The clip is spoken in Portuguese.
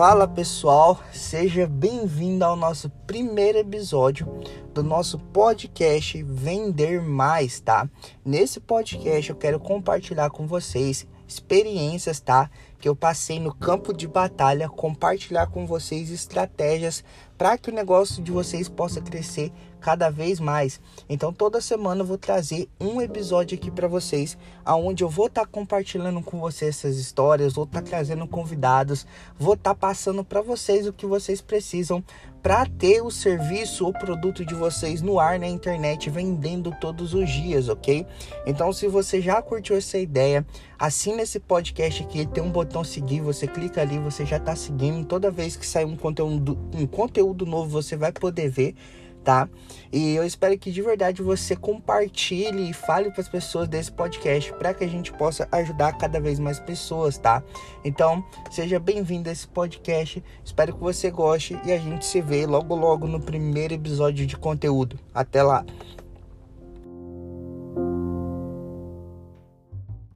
Fala pessoal, seja bem-vindo ao nosso primeiro episódio do nosso podcast Vender Mais, tá? Nesse podcast eu quero compartilhar com vocês experiências, tá? Que eu passei no campo de batalha, compartilhar com vocês estratégias para que o negócio de vocês possa crescer cada vez mais. Então toda semana eu vou trazer um episódio aqui para vocês, aonde eu vou estar tá compartilhando com vocês essas histórias, vou estar tá trazendo convidados, vou estar tá passando para vocês o que vocês precisam para ter o serviço ou produto de vocês no ar na internet vendendo todos os dias, ok? Então, se você já curtiu essa ideia, assina esse podcast aqui, tem um botão seguir, você clica ali, você já está seguindo. Toda vez que sair um conteúdo, um conteúdo novo, você vai poder ver tá? E eu espero que de verdade você compartilhe e fale para as pessoas desse podcast para que a gente possa ajudar cada vez mais pessoas, tá? Então, seja bem-vindo a esse podcast. Espero que você goste e a gente se vê logo logo no primeiro episódio de conteúdo. Até lá.